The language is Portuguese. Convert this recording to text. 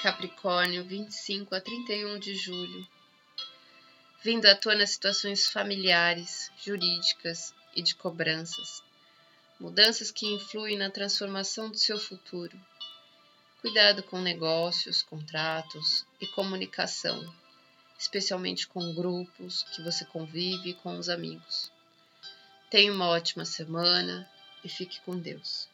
Capricórnio, 25 a 31 de julho. Vindo à tona situações familiares, jurídicas e de cobranças. Mudanças que influem na transformação do seu futuro. Cuidado com negócios, contratos e comunicação, especialmente com grupos que você convive e com os amigos. Tenha uma ótima semana e fique com Deus.